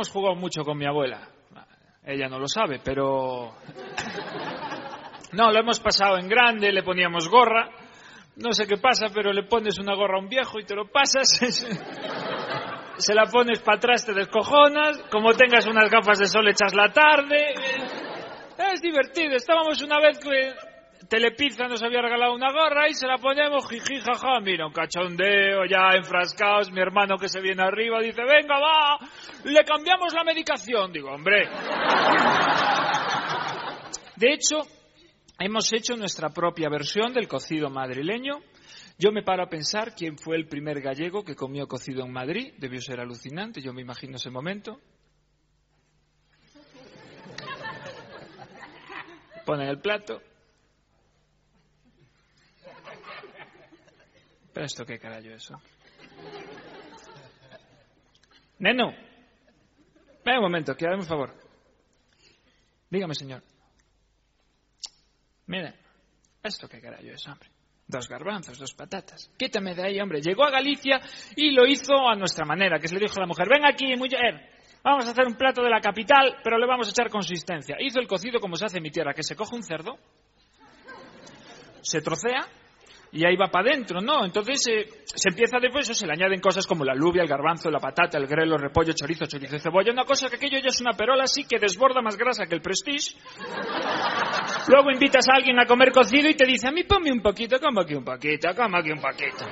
Hemos jugado mucho con mi abuela. Ella no lo sabe, pero... No, lo hemos pasado en grande, le poníamos gorra. No sé qué pasa, pero le pones una gorra a un viejo y te lo pasas. Se la pones para atrás, te descojonas. Como tengas unas gafas de sol, echas la tarde. Es divertido. Estábamos una vez que Telepizza nos había regalado una gorra y se la ponemos, jiji, jaja, mira, un cachondeo, ya enfrascados, mi hermano que se viene arriba dice, venga, va, le cambiamos la medicación. Digo, hombre. De hecho, hemos hecho nuestra propia versión del cocido madrileño. Yo me paro a pensar quién fue el primer gallego que comió cocido en Madrid. Debió ser alucinante, yo me imagino ese momento. Ponen el plato. ¿Pero esto qué carajo eso? Neno, ven un momento, que un favor. Dígame, señor. Mire, ¿esto qué carajo es, hombre? Dos garbanzos, dos patatas. Quítame de ahí, hombre. Llegó a Galicia y lo hizo a nuestra manera, que se le dijo a la mujer, ven aquí, mujer, vamos a hacer un plato de la capital, pero le vamos a echar consistencia. Hizo el cocido como se hace en mi tierra, que se coge un cerdo, se trocea y ahí va para adentro, ¿no? Entonces eh, se empieza después, eso, se le añaden cosas como la alubia, el garbanzo, la patata, el grelo, el repollo, chorizo, chorizo cebolla. Una cosa que aquello ya es una perola así que desborda más grasa que el prestige. Luego invitas a alguien a comer cocido y te dice, a mí ponme un poquito, como que un poquito, como que un poquito.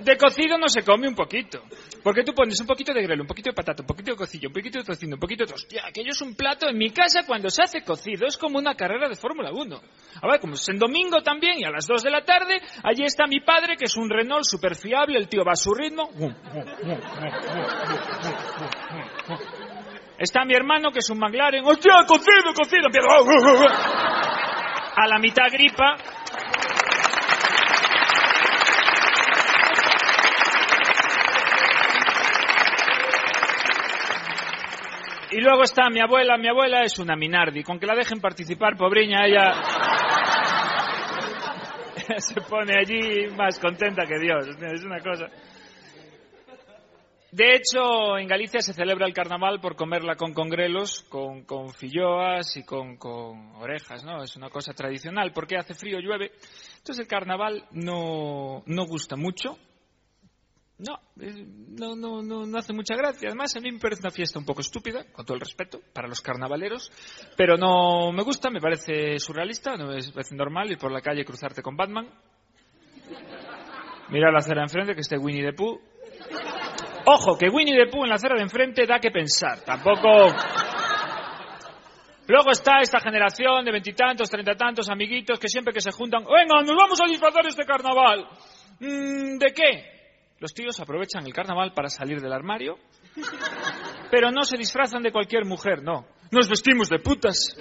De cocido no se come un poquito. Porque tú pones un poquito de grelo, un poquito de patata, un poquito de cocillo, un poquito de tocino, un poquito de... Hostia, aquello es un plato. En mi casa, cuando se hace cocido, es como una carrera de Fórmula 1. A ver, como es en domingo también, y a las 2 de la tarde, allí está mi padre, que es un Renault súper fiable, el tío va a su ritmo. Está mi hermano, que es un McLaren. ¡Hostia, cocido, cocido! A la mitad gripa, Y luego está mi abuela. Mi abuela es una Minardi. Con que la dejen participar, pobriña, ella se pone allí más contenta que Dios. Es una cosa. De hecho, en Galicia se celebra el carnaval por comerla con congrelos, con, con filloas y con, con, orejas, ¿no? Es una cosa tradicional, porque hace frío, llueve. Entonces el carnaval no, no gusta mucho, no, no, no, no, hace mucha gracia. Además, a mí me parece una fiesta un poco estúpida, con todo el respeto, para los carnavaleros, pero no me gusta, me parece surrealista, no me parece normal ir por la calle y cruzarte con Batman. Mira la acera de enfrente, que esté Winnie the Pooh. Ojo, que Winnie the Pooh en la acera de enfrente da que pensar. Tampoco... Luego está esta generación de veintitantos, treinta tantos amiguitos que siempre que se juntan, venga, nos vamos a disfrazar este carnaval. Mm, ¿De qué? Los tíos aprovechan el carnaval para salir del armario, pero no se disfrazan de cualquier mujer, no. Nos vestimos de putas.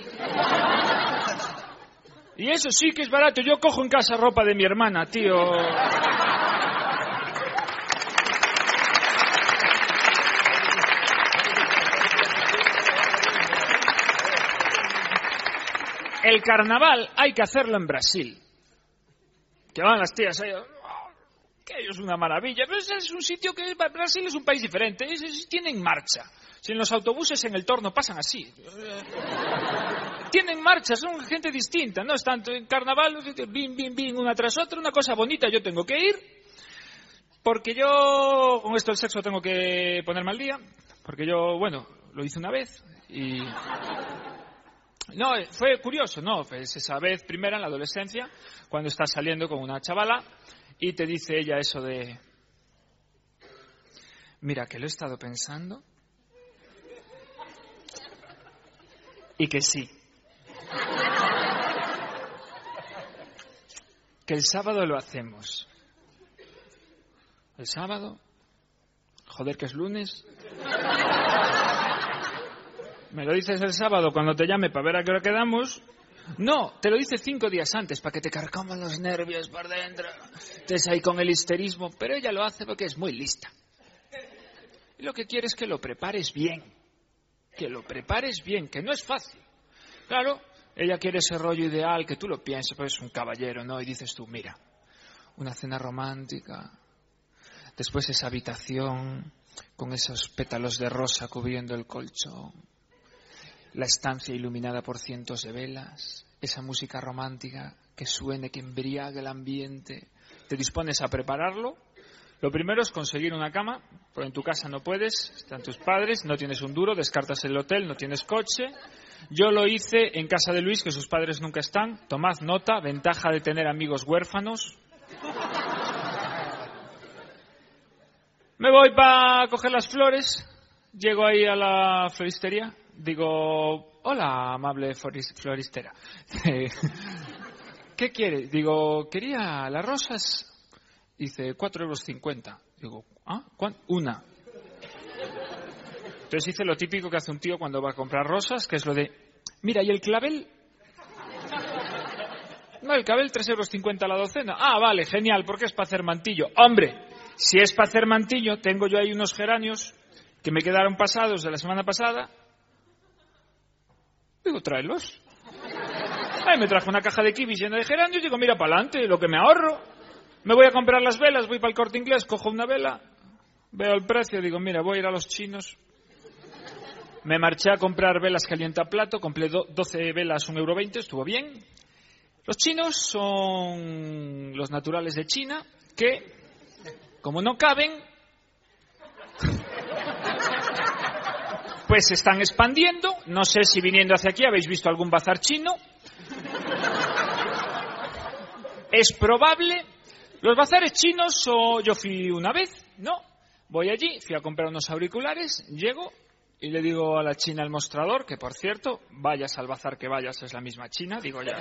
Y eso sí que es barato. Yo cojo en casa ropa de mi hermana, tío. El carnaval hay que hacerlo en Brasil. Que van las tías ahí que es una maravilla. Pero es un sitio que Brasil es un país diferente, tienen marcha. Si en los autobuses en el torno pasan así. tienen marcha, son gente distinta, no es tanto en carnaval, bim, bim, bim, una tras otra, una cosa bonita, yo tengo que ir, porque yo, con esto del sexo tengo que ponerme al día, porque yo, bueno, lo hice una vez y... No, fue curioso, ¿no? Pues esa vez primera en la adolescencia, cuando estás saliendo con una chavala y te dice ella eso de... Mira, que lo he estado pensando y que sí. Que el sábado lo hacemos. ¿El sábado? Joder, que es lunes. ¿Me lo dices el sábado cuando te llame para ver a qué hora quedamos? No, te lo dice cinco días antes para que te carcoman los nervios por dentro. Estés ahí con el histerismo, pero ella lo hace porque es muy lista. Y lo que quiere es que lo prepares bien. Que lo prepares bien, que no es fácil. Claro, ella quiere ese rollo ideal, que tú lo pienses, pues es un caballero, ¿no? Y dices tú, mira, una cena romántica, después esa habitación con esos pétalos de rosa cubriendo el colchón, la estancia iluminada por cientos de velas, esa música romántica que suene, que embriague el ambiente. Te dispones a prepararlo. Lo primero es conseguir una cama, porque en tu casa no puedes, están tus padres, no tienes un duro, descartas el hotel, no tienes coche. Yo lo hice en casa de Luis, que sus padres nunca están. Tomad nota, ventaja de tener amigos huérfanos. Me voy para coger las flores, llego ahí a la floristería, digo, hola, amable floristera. ¿Qué quiere? Digo, quería las rosas. Dice, cuatro euros cincuenta. Digo, ¿ah? Una. Entonces hice lo típico que hace un tío cuando va a comprar rosas, que es lo de, mira, ¿y el clavel? No, el clavel, tres euros cincuenta la docena. Ah, vale, genial, porque es para hacer mantillo. Hombre, si es para hacer mantillo, tengo yo ahí unos geranios que me quedaron pasados de la semana pasada, Digo, tráelos. Ahí me trajo una caja de kibis llena de geranios y digo, mira para adelante, lo que me ahorro. Me voy a comprar las velas, voy para el corte inglés, cojo una vela, veo el precio, digo, mira, voy a ir a los chinos. Me marché a comprar velas calienta plato, compré 12 velas, 1,20 euro, estuvo bien. Los chinos son los naturales de China que, como no caben, pues se están expandiendo. No sé si viniendo hacia aquí habéis visto algún bazar chino. Es probable. Los bazares chinos, o yo fui una vez, ¿no? Voy allí, fui a comprar unos auriculares, llego y le digo a la china el mostrador, que por cierto, vayas al bazar que vayas, es la misma china, digo ya.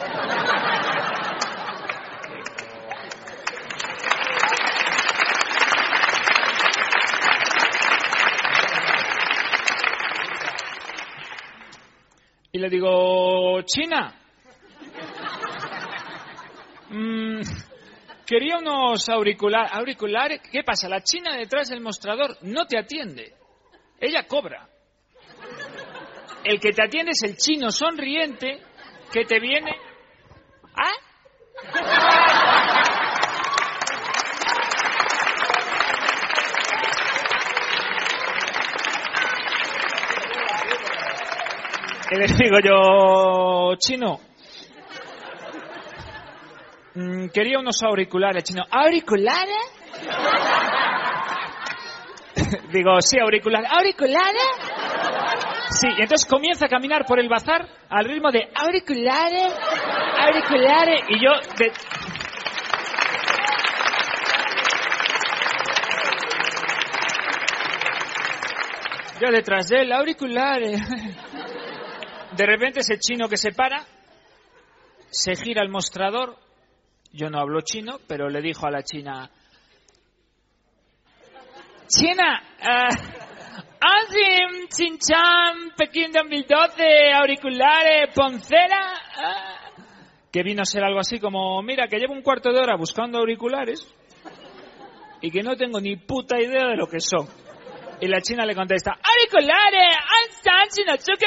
Le digo, China, mm, quería unos auriculares. auriculares. ¿Qué pasa? La China detrás del mostrador no te atiende. Ella cobra. El que te atiende es el chino sonriente que te viene. ¿Ah? Y le digo yo, chino, mm, quería unos auriculares, chino. ¿Auriculares? digo, sí, auriculares. ¿Auriculares? Sí, y entonces comienza a caminar por el bazar al ritmo de auriculares, auriculares, y yo. Yo detrás de él, auriculares. De repente ese chino que se para, se gira el mostrador, yo no hablo chino, pero le dijo a la china, China, uh, Chinchan, Pekín 2012, auriculares, Poncela, uh, que vino a ser algo así como, mira, que llevo un cuarto de hora buscando auriculares y que no tengo ni puta idea de lo que son. Y la china le contesta, auriculares,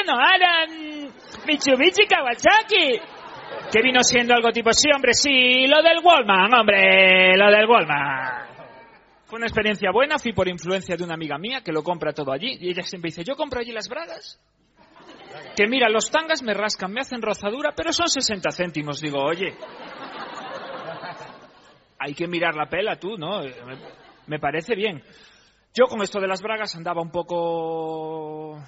no harán Mitsubishi Kawasaki. Que vino siendo algo tipo, sí, hombre, sí, lo del Wallman, hombre, lo del Wallman. Fue una experiencia buena, fui por influencia de una amiga mía que lo compra todo allí y ella siempre dice, yo compro allí las bragas. Que mira, los tangas me rascan, me hacen rozadura, pero son 60 céntimos. Digo, oye, hay que mirar la pela tú, ¿no? Me parece bien. Yo con esto de las bragas andaba un poco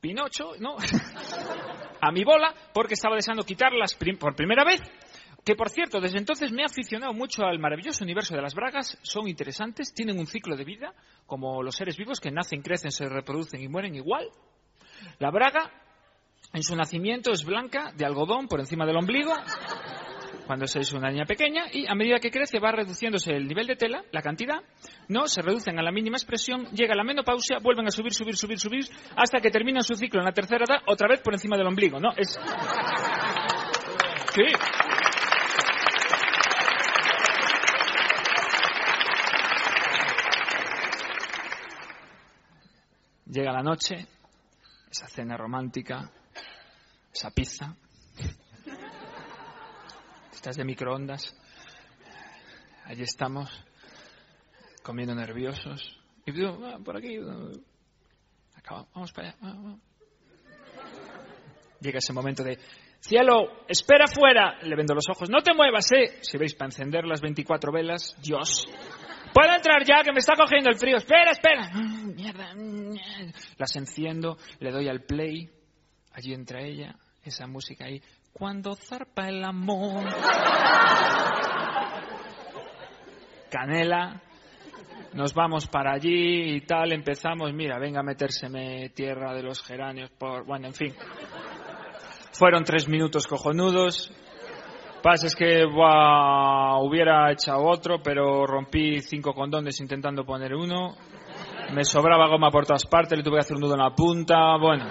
pinocho, ¿no? A mi bola, porque estaba deseando quitarlas por primera vez. Que por cierto, desde entonces me he aficionado mucho al maravilloso universo de las bragas. Son interesantes, tienen un ciclo de vida, como los seres vivos que nacen, crecen, se reproducen y mueren igual. La braga, en su nacimiento, es blanca, de algodón, por encima del ombligo, cuando es una niña pequeña, y a medida que crece va reduciéndose el nivel de tela, la cantidad, no, se reducen a la mínima expresión, llega la menopausia, vuelven a subir, subir, subir, subir, hasta que terminan su ciclo en la tercera edad, otra vez por encima del ombligo, ¿no? Es... Sí. Llega la noche, esa cena romántica, esa pizza, estas de microondas. Allí estamos, comiendo nerviosos. Y digo, "Ah, por aquí. ah". Acaba, vamos para allá. ah, ah". Llega ese momento de, cielo, espera fuera. Le vendo los ojos, no te muevas, eh. Si veis, para encender las 24 velas, Dios. Puedo entrar ya, que me está cogiendo el frío. Espera, espera. Mm, Mierda. mm, Las enciendo, le doy al play. Allí entra ella, esa música ahí. Cuando zarpa el amor. Canela. Nos vamos para allí y tal. Empezamos, mira, venga a metérseme tierra de los geranios por. Bueno, en fin. Fueron tres minutos cojonudos. Pasa es que hubiera echado otro, pero rompí cinco condones intentando poner uno. Me sobraba goma por todas partes, le tuve que hacer un nudo en la punta. Bueno,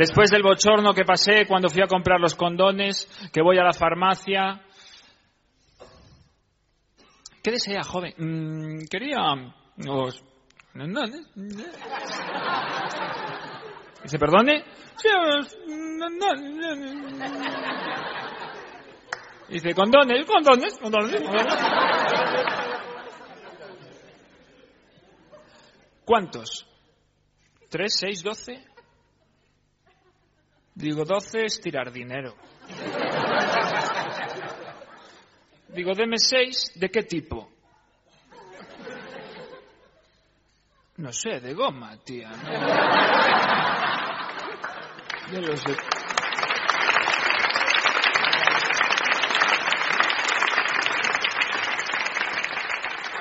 después del bochorno que pasé cuando fui a comprar los condones, que voy a la farmacia. ¿Qué desea, joven? Mm, quería los condones. Dice, ¿perdone? Condones. Dice, condones, condones, condones. ¿Cuántos? ¿Tres, seis, doce? Digo, doce es tirar dinero. Digo, deme seis, ¿de qué tipo? No sé, de goma, tía. ¿no? Los de...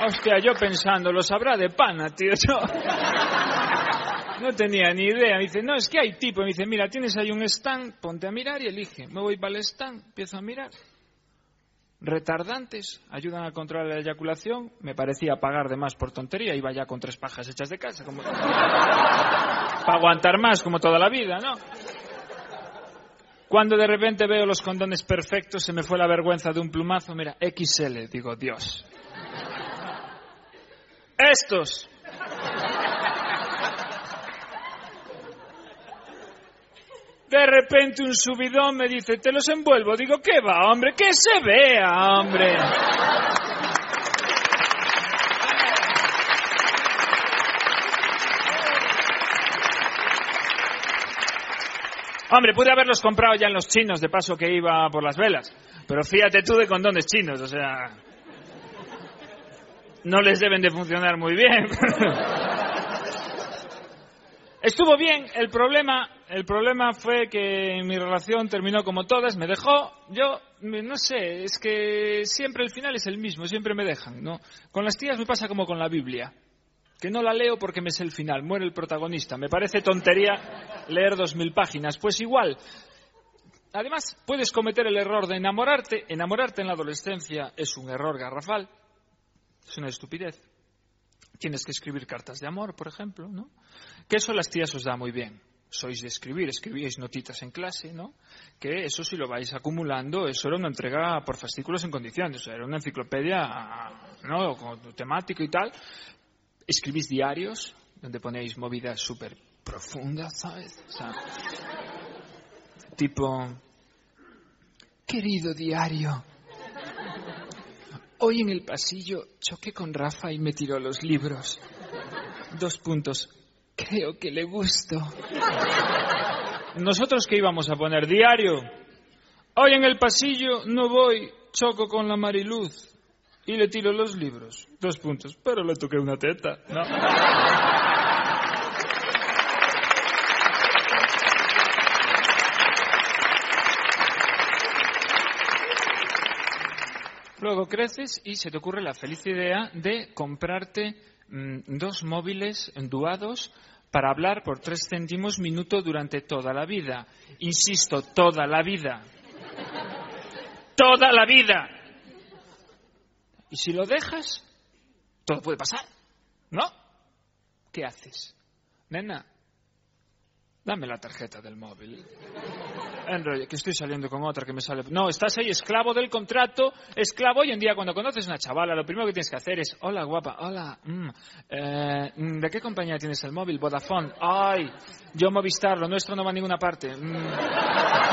Hostia, yo pensando, lo sabrá de pana, tío. No tenía ni idea. Me dice, no, es que hay tipo. Me dice, mira, tienes ahí un stand, ponte a mirar y elige. Me voy para el stand, empiezo a mirar. Retardantes, ayudan a controlar la eyaculación. Me parecía pagar de más por tontería. Iba ya con tres pajas hechas de casa. Como... para aguantar más, como toda la vida, ¿no? Cuando de repente veo los condones perfectos, se me fue la vergüenza de un plumazo. Mira, XL, digo, Dios. Estos. De repente un subidón me dice, te los envuelvo. Digo, ¿qué va, hombre? Que se vea, hombre. Hombre, pude haberlos comprado ya en los chinos, de paso que iba por las velas. Pero fíjate tú de condones chinos, o sea... No les deben de funcionar muy bien. Estuvo bien, el problema, el problema fue que mi relación terminó como todas, me dejó, yo no sé, es que siempre el final es el mismo, siempre me dejan, ¿no? Con las tías me pasa como con la Biblia, que no la leo porque me sé el final, muere el protagonista, me parece tontería leer dos mil páginas, pues igual. Además, puedes cometer el error de enamorarte, enamorarte en la adolescencia es un error garrafal, es una estupidez. Tienes que escribir cartas de amor, por ejemplo, ¿no? Que eso las tías os da muy bien. Sois de escribir, escribíais notitas en clase, ¿no? Que eso si lo vais acumulando, eso era una entrega por fascículos en condiciones, o era una enciclopedia, ¿no? Con temático y tal. Escribís diarios, donde ponéis movidas súper profundas, ¿sabes? O sea, tipo, querido diario, Hoy en el pasillo choqué con Rafa y me tiró los libros. Dos puntos. Creo que le gusto. ¿Nosotros qué íbamos a poner? Diario. Hoy en el pasillo no voy, choco con la Mariluz y le tiro los libros. Dos puntos. Pero le toqué una teta. ¿no? Luego creces y se te ocurre la feliz idea de comprarte dos móviles enduados para hablar por tres céntimos minuto durante toda la vida. Insisto, toda la vida. Toda la vida. Y si lo dejas, todo puede pasar. ¿No? ¿Qué haces? Nena, dame la tarjeta del móvil. Enrolle, que estoy saliendo con otra que me sale. No, estás ahí esclavo del contrato, esclavo. Hoy en día, cuando conoces a una chavala, lo primero que tienes que hacer es: Hola, guapa, hola, mm, eh, mm, ¿de qué compañía tienes el móvil? Vodafone. Ay, yo Movistar, lo nuestro no va a ninguna parte. Mm.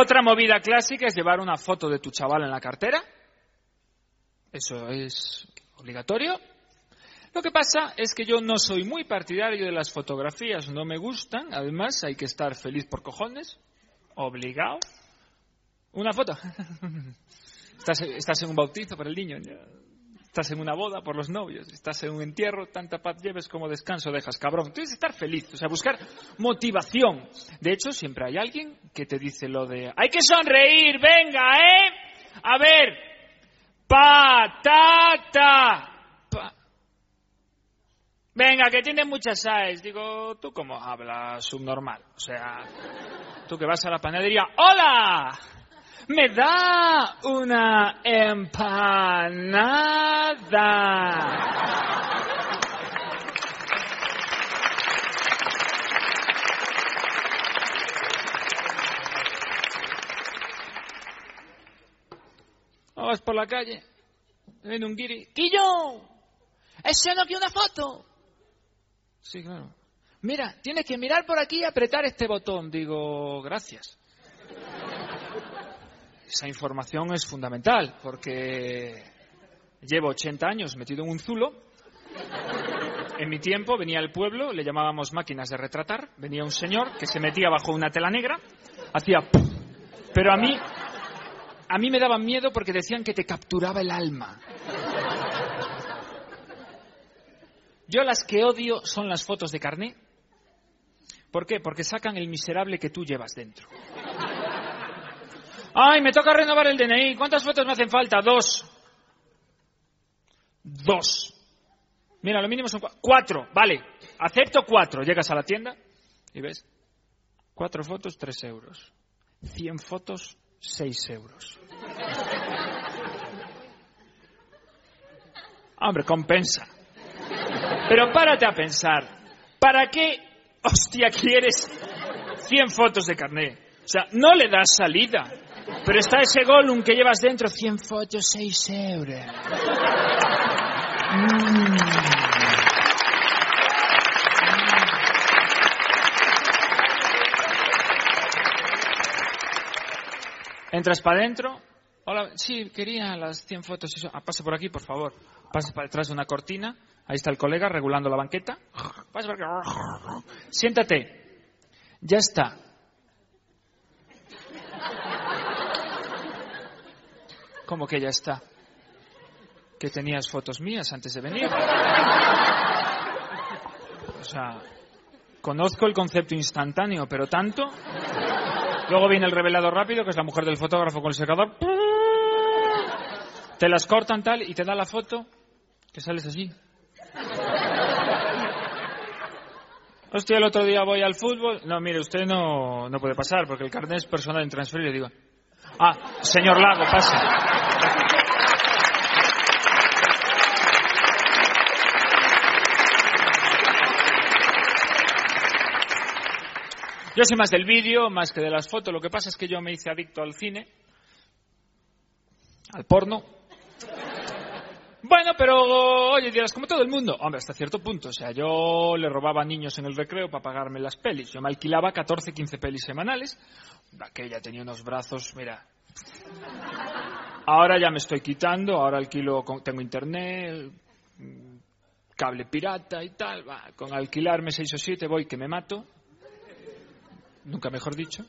Otra movida clásica es llevar una foto de tu chaval en la cartera. Eso es obligatorio. Lo que pasa es que yo no soy muy partidario de las fotografías, no me gustan. Además, hay que estar feliz por cojones. Obligado. Una foto. Estás, estás en un bautizo para el niño. Estás en una boda por los novios. Estás en un entierro. Tanta paz lleves como descanso dejas, cabrón. Tienes que estar feliz. O sea, buscar motivación. De hecho, siempre hay alguien que te dice lo de... Hay que sonreír, venga, ¿eh? A ver, Patata. Pa. Venga, que tiene muchas AES. Digo, ¿tú cómo hablas subnormal? O sea, tú que vas a la panadería. ¡Hola! ¿Me da una empanada? Vas por la calle, viene un guiri. ¡Quillo! ¿Ese no una foto? Sí, claro. Mira, tienes que mirar por aquí y apretar este botón. Digo, gracias. Esa información es fundamental porque llevo 80 años metido en un zulo. En mi tiempo venía al pueblo, le llamábamos máquinas de retratar. Venía un señor que se metía bajo una tela negra, hacía. Pero a mí a mí me daban miedo porque decían que te capturaba el alma. Yo las que odio son las fotos de carné. ¿Por qué? Porque sacan el miserable que tú llevas dentro. ¡Ay, me toca renovar el DNI! ¿Cuántas fotos me hacen falta? Dos. Dos. Mira, lo mínimo son cuatro. Vale, acepto cuatro. Llegas a la tienda y ves. Cuatro fotos, tres euros. Cien fotos, 6 euros. Hombre, compensa. Pero párate a pensar, ¿para qué, hostia, quieres 100 fotos de carnet? O sea, no le das salida. Pero está ese Gollum que llevas dentro, 100 fotos, 6 euros. Mm. Entras para adentro. Hola, sí, quería las 100 fotos. Ah, pase por aquí, por favor. Pase para detrás de una cortina. Ahí está el colega regulando la banqueta. Pase por aquí. Siéntate. Ya está. ¿Cómo que ya está? Que tenías fotos mías antes de venir. O sea, conozco el concepto instantáneo, pero tanto Luego viene el revelado rápido, que es la mujer del fotógrafo con el secador. Te las cortan tal y te da la foto que sales así. Hostia, el otro día voy al fútbol. No, mire, usted no, no puede pasar porque el carnet es personal en transferir. digo, ah, señor Lago, pase. Yo soy más del vídeo, más que de las fotos. Lo que pasa es que yo me hice adicto al cine, al porno. Bueno, pero oye, dirás, como todo el mundo. Hombre, hasta cierto punto. O sea, yo le robaba niños en el recreo para pagarme las pelis. Yo me alquilaba 14, 15 pelis semanales. Aquella tenía unos brazos, mira. Ahora ya me estoy quitando, ahora alquilo, con- tengo internet, cable pirata y tal. va, con alquilarme seis o siete voy que me mato. Nunca mejor dicho.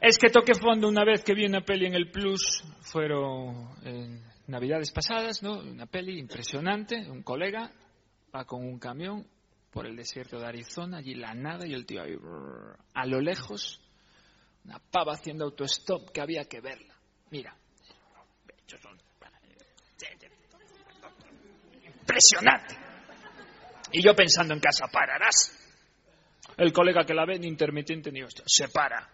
Es que toqué fondo una vez que vi una peli en el Plus, fueron en Navidades pasadas, ¿no? Una peli impresionante, un colega va con un camión por el desierto de Arizona, allí la nada y el tío ahí, a lo lejos, una pava haciendo autostop que había que verla. Mira. Impresionante. Y yo pensando en casa, pararás. El colega que la ve, ni intermitente ni hostia, se para.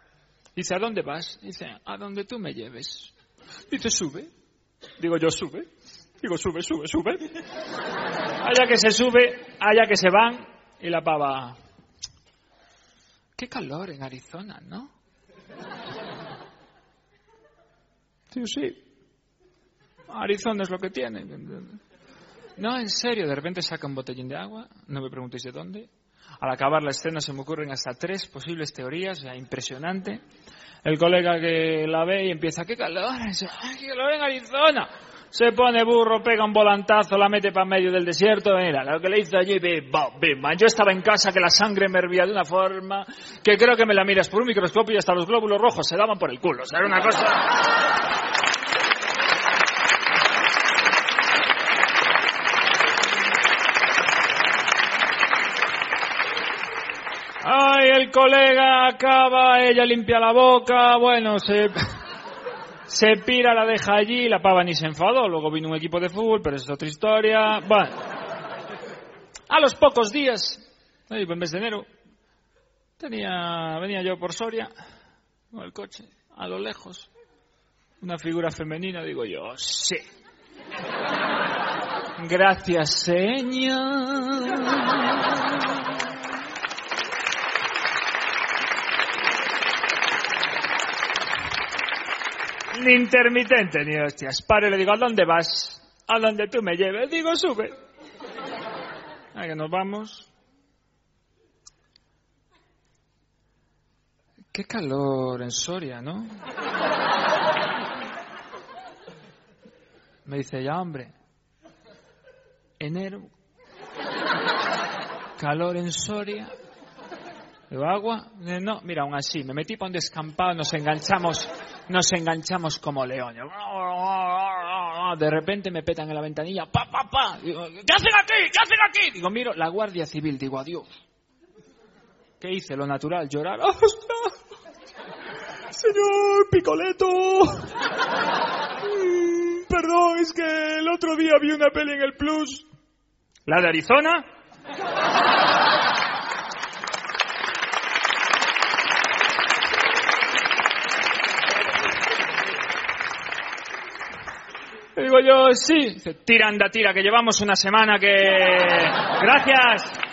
Dice, ¿a dónde vas? Dice, a donde tú me lleves. Dice, sube. Digo, yo sube. Digo, sube, sube, sube. Allá que se sube, allá que se van, y la pava. Qué calor en Arizona, ¿no? Digo, sí. Arizona es lo que tiene. No, en serio, de repente saca un botellín de agua, no me preguntéis de dónde. Al acabar la escena se me ocurren hasta tres posibles teorías, sea, impresionante. El colega que la ve y empieza, ¡qué calor! Dice, ¡Ay, qué calor en Arizona! Se pone burro, pega un volantazo, la mete para medio del desierto. Mira, lo que le hizo allí, bim, bim. Yo estaba en casa que la sangre me hervía de una forma que creo que me la miras por un microscopio y hasta los glóbulos rojos se daban por el culo. O sea, era una cosa... Ay, el colega acaba, ella limpia la boca, bueno, se, se pira, la deja allí, la pava ni se enfadó, luego vino un equipo de fútbol, pero es otra historia. Bueno, a los pocos días, en mes de enero, venía yo por Soria, con el coche, a lo lejos, una figura femenina, digo yo, sí. Gracias, señor. Ni intermitente, ni hostias. Paro y le digo, ¿a dónde vas? A donde tú me lleves. Digo, sube. A que nos vamos. Qué calor en Soria, ¿no? Me dice, ya hombre, enero, calor en Soria, Digo, agua, no, mira, aún así, me metí para un descampado, nos enganchamos, nos enganchamos como leones. De repente me petan en la ventanilla, pa, pa, pa. ¿qué hacen aquí? ¿Qué hacen aquí? Digo, miro, la Guardia Civil, digo, adiós. ¿Qué hice? Lo natural, llorar. Señor Picoleto. Mm, Perdón, es que el otro día vi una peli en el Plus. ¿La de Arizona? Y digo yo, sí. Dice, tira, anda, tira, que llevamos una semana que... Gracias.